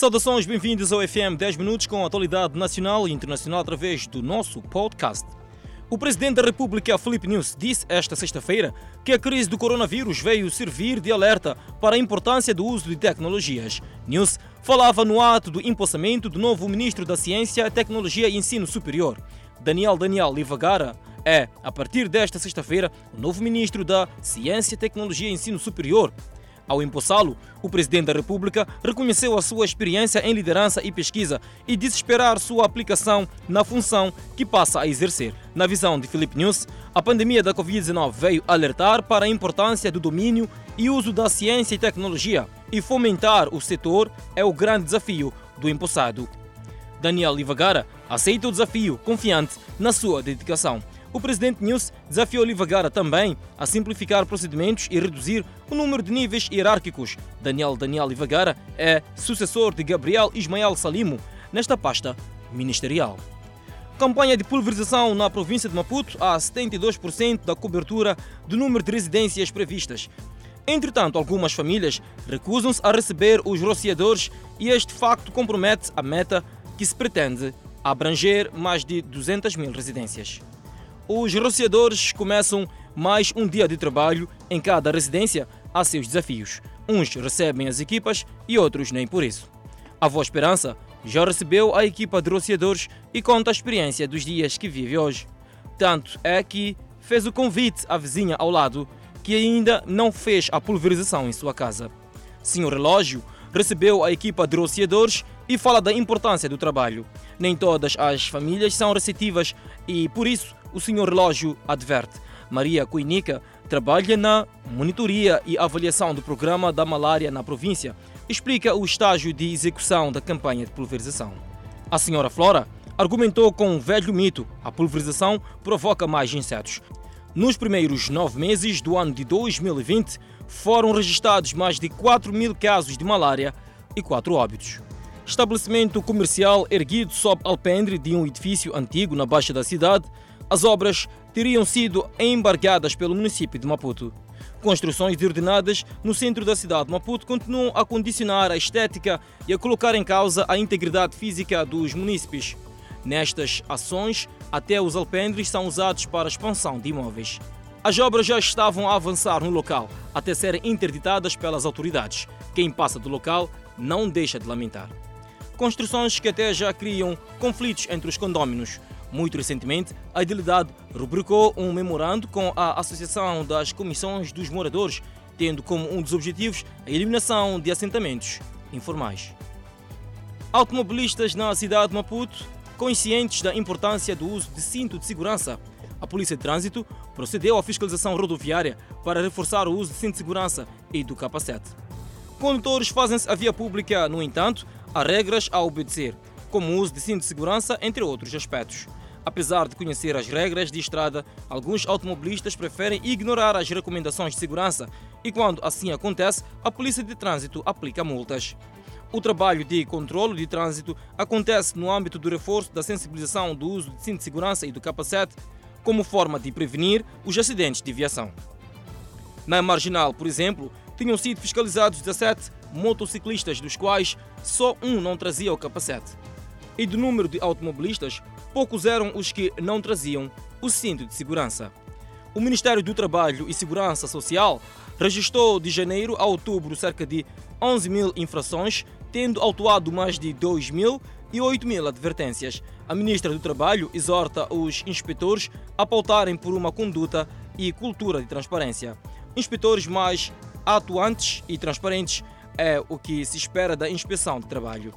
Saudações, bem-vindos ao FM 10 Minutos com a atualidade nacional e internacional através do nosso podcast. O presidente da República, Felipe News, disse esta sexta-feira que a crise do coronavírus veio servir de alerta para a importância do uso de tecnologias. News falava no ato do empossamento do novo ministro da Ciência, Tecnologia e Ensino Superior. Daniel Daniel Livagara é, a partir desta sexta-feira, o novo ministro da Ciência, Tecnologia e Ensino Superior. Ao empossá-lo, o presidente da República reconheceu a sua experiência em liderança e pesquisa e disse esperar sua aplicação na função que passa a exercer. Na visão de Felipe News, a pandemia da Covid-19 veio alertar para a importância do domínio e uso da ciência e tecnologia e fomentar o setor é o grande desafio do empossado. Daniel Livagara aceita o desafio, confiante na sua dedicação. O presidente News desafiou Livagara também a simplificar procedimentos e reduzir o número de níveis hierárquicos. Daniel Daniel Livagara é sucessor de Gabriel Ismael Salimo nesta pasta ministerial. Campanha de pulverização na província de Maputo a 72% da cobertura do número de residências previstas. Entretanto, algumas famílias recusam-se a receber os rociadores e este facto compromete a meta que se pretende abranger mais de 200 mil residências. Os rociadores começam mais um dia de trabalho em cada residência a seus desafios. Uns recebem as equipas e outros nem por isso. A Voz Esperança já recebeu a equipa de rociadores e conta a experiência dos dias que vive hoje. Tanto é que fez o convite à vizinha ao lado que ainda não fez a pulverização em sua casa. Senhor Relógio recebeu a equipa de rociadores e fala da importância do trabalho. Nem todas as famílias são receptivas e, por isso, o senhor relógio adverte. Maria Cuinica trabalha na monitoria e avaliação do programa da malária na província. Explica o estágio de execução da campanha de pulverização. A senhora Flora argumentou com um velho mito: a pulverização provoca mais insetos. Nos primeiros nove meses do ano de 2020, foram registrados mais de 4 mil casos de malária e 4 óbitos. Estabelecimento comercial erguido sob alpendre de um edifício antigo na baixa da cidade, as obras teriam sido embargadas pelo município de Maputo. Construções desordenadas no centro da cidade de Maputo continuam a condicionar a estética e a colocar em causa a integridade física dos munícipes. Nestas ações, até os alpendres são usados para a expansão de imóveis. As obras já estavam a avançar no local, até serem interditadas pelas autoridades. Quem passa do local não deixa de lamentar. Construções que até já criam conflitos entre os condôminos. Muito recentemente, a Idilidade rubricou um memorando com a Associação das Comissões dos Moradores, tendo como um dos objetivos a eliminação de assentamentos informais. Automobilistas na cidade de Maputo, conscientes da importância do uso de cinto de segurança, a Polícia de Trânsito procedeu à fiscalização rodoviária para reforçar o uso de cinto de segurança e do capacete. Condutores fazem-se a via pública, no entanto, há regras a obedecer, como o uso de cinto de segurança, entre outros aspectos. Apesar de conhecer as regras de estrada, alguns automobilistas preferem ignorar as recomendações de segurança e, quando assim acontece, a Polícia de Trânsito aplica multas. O trabalho de controle de trânsito acontece no âmbito do reforço da sensibilização do uso de cinto de segurança e do capacete, como forma de prevenir os acidentes de viação. Na Marginal, por exemplo, tinham sido fiscalizados 17 motociclistas, dos quais só um não trazia o capacete. E do número de automobilistas, poucos eram os que não traziam o cinto de segurança. O Ministério do Trabalho e Segurança Social registrou de janeiro a outubro cerca de 11 mil infrações, tendo autuado mais de 2 mil e 8 mil advertências. A ministra do Trabalho exorta os inspetores a pautarem por uma conduta e cultura de transparência. Inspetores mais atuantes e transparentes é o que se espera da inspeção de trabalho.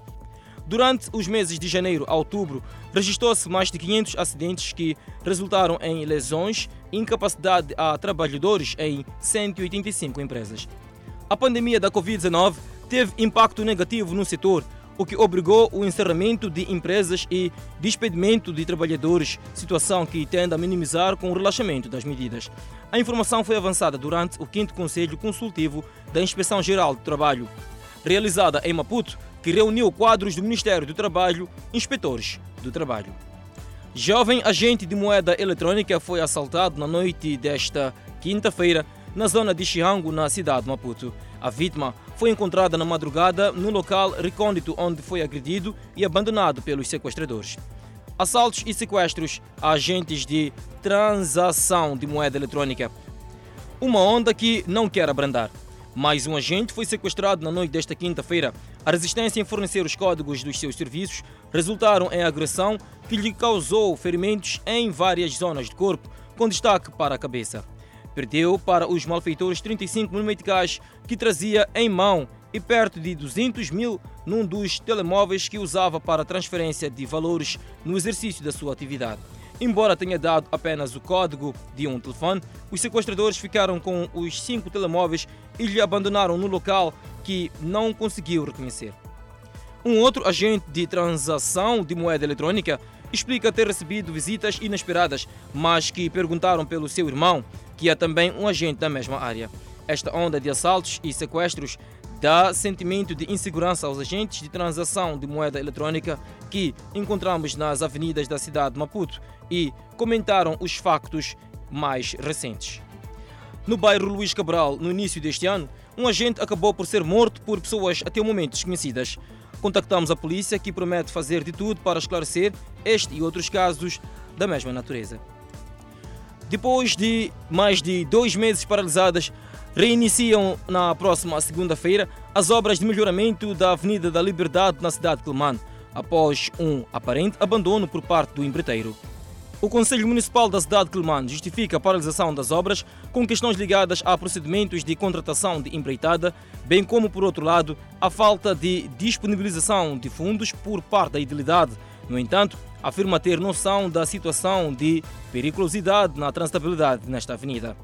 Durante os meses de janeiro a outubro, registrou-se mais de 500 acidentes que resultaram em lesões e incapacidade a trabalhadores em 185 empresas. A pandemia da Covid-19 teve impacto negativo no setor, o que obrigou o encerramento de empresas e despedimento de trabalhadores, situação que tende a minimizar com o relaxamento das medidas. A informação foi avançada durante o 5 Conselho Consultivo da Inspeção Geral do Trabalho, realizada em Maputo, que reuniu quadros do Ministério do Trabalho, inspetores do trabalho. Jovem agente de moeda eletrônica foi assaltado na noite desta quinta-feira na zona de Chihango, na cidade de Maputo. A vítima foi encontrada na madrugada no local recôndito onde foi agredido e abandonado pelos sequestradores. Assaltos e sequestros a agentes de transação de moeda eletrônica. Uma onda que não quer abrandar. Mais um agente foi sequestrado na noite desta quinta-feira. A resistência em fornecer os códigos dos seus serviços resultaram em agressão que lhe causou ferimentos em várias zonas do corpo, com destaque para a cabeça. Perdeu para os malfeitores 35 mil meticais que trazia em mão e perto de 200 mil num dos telemóveis que usava para transferência de valores no exercício da sua atividade. Embora tenha dado apenas o código de um telefone, os sequestradores ficaram com os cinco telemóveis e lhe abandonaram no local que não conseguiu reconhecer. Um outro agente de transação de moeda eletrônica explica ter recebido visitas inesperadas, mas que perguntaram pelo seu irmão, que é também um agente da mesma área. Esta onda de assaltos e sequestros dá sentimento de insegurança aos agentes de transação de moeda eletrônica que encontramos nas avenidas da cidade de Maputo e comentaram os factos mais recentes. No bairro Luís Cabral, no início deste ano, um agente acabou por ser morto por pessoas até o momento desconhecidas. Contactamos a polícia, que promete fazer de tudo para esclarecer este e outros casos da mesma natureza. Depois de mais de dois meses paralisadas, reiniciam na próxima segunda-feira as obras de melhoramento da Avenida da Liberdade na cidade de Quelimane, após um aparente abandono por parte do empreiteiro. O Conselho Municipal da cidade de Quelimane justifica a paralisação das obras com questões ligadas a procedimentos de contratação de empreitada, bem como, por outro lado, a falta de disponibilização de fundos por parte da idilidade. No entanto, afirma ter noção da situação de periculosidade na transitabilidade nesta avenida.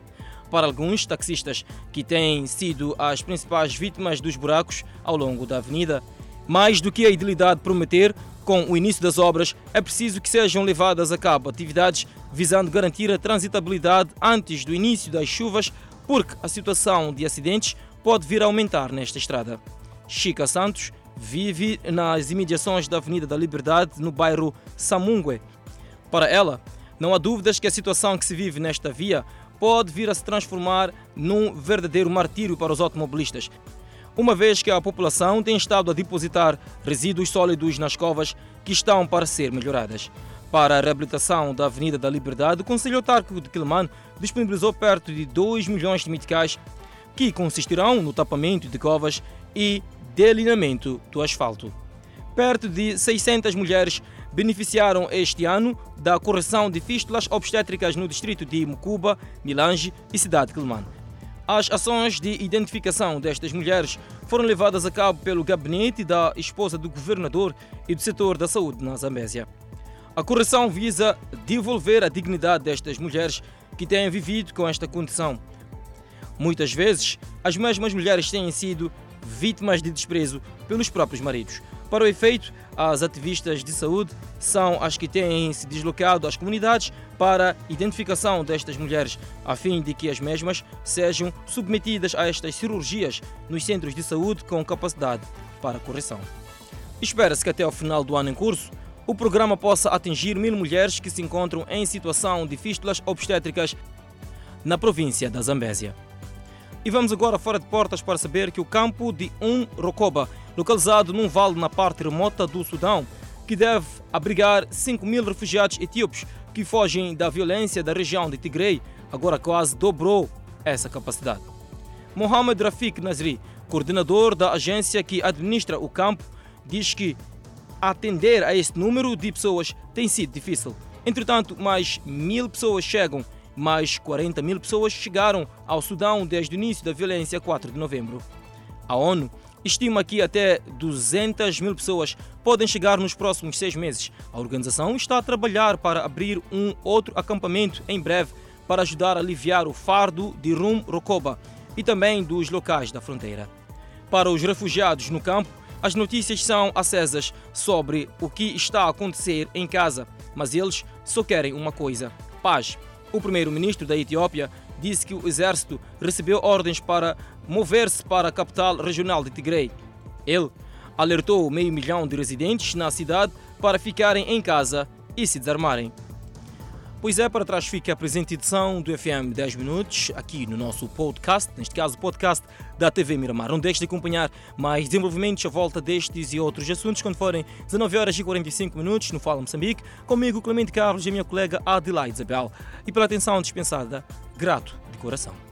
Para alguns taxistas que têm sido as principais vítimas dos buracos ao longo da avenida, mais do que a idilidade prometer, com o início das obras, é preciso que sejam levadas a cabo atividades visando garantir a transitabilidade antes do início das chuvas, porque a situação de acidentes pode vir a aumentar nesta estrada. Chica Santos vive nas imediações da Avenida da Liberdade, no bairro Samungue. Para ela, não há dúvidas que a situação que se vive nesta via pode vir a se transformar num verdadeiro martírio para os automobilistas uma vez que a população tem estado a depositar resíduos sólidos nas covas que estão para ser melhoradas. Para a reabilitação da Avenida da Liberdade, o Conselho Autárquico de Quilman disponibilizou perto de 2 milhões de meticais que consistirão no tapamento de covas e delineamento do asfalto. Perto de 600 mulheres beneficiaram este ano da correção de fístulas obstétricas no distrito de Mucuba, Milange e cidade de Quilman. As ações de identificação destas mulheres foram levadas a cabo pelo gabinete da esposa do governador e do setor da saúde na Zambésia. A correção visa devolver a dignidade destas mulheres que têm vivido com esta condição. Muitas vezes, as mesmas mulheres têm sido vítimas de desprezo pelos próprios maridos. Para o efeito, as ativistas de saúde são as que têm se deslocado às comunidades para identificação destas mulheres, a fim de que as mesmas sejam submetidas a estas cirurgias nos centros de saúde com capacidade para correção. Espera-se que até ao final do ano em curso, o programa possa atingir mil mulheres que se encontram em situação de fístulas obstétricas na província da Zambésia. E vamos agora fora de portas para saber que o campo de Um Rocoba, localizado num vale na parte remota do Sudão, que deve abrigar 5 mil refugiados etíopes que fogem da violência da região de Tigray, agora quase dobrou essa capacidade. Mohamed Rafik Nazri, coordenador da agência que administra o campo, diz que atender a este número de pessoas tem sido difícil. Entretanto, mais mil pessoas chegam mais 40 mil pessoas chegaram ao Sudão desde o início da violência 4 de novembro. A ONU estima que até 200 mil pessoas podem chegar nos próximos seis meses. A organização está a trabalhar para abrir um outro acampamento em breve para ajudar a aliviar o fardo de Rum Rokoba e também dos locais da fronteira. Para os refugiados no campo, as notícias são acesas sobre o que está a acontecer em casa, mas eles só querem uma coisa: paz. O primeiro-ministro da Etiópia disse que o exército recebeu ordens para mover-se para a capital regional de Tigray. Ele alertou meio milhão de residentes na cidade para ficarem em casa e se desarmarem. Pois é, para trás fica a presente edição do FM 10 Minutos, aqui no nosso podcast, neste caso o podcast da TV Miramar. Não deixe de acompanhar mais desenvolvimentos à volta destes e outros assuntos quando forem 19 horas e 45 minutos no Fala Moçambique, comigo Clemente Carlos e a minha colega Adelaide Isabel. E pela atenção dispensada, grato de coração.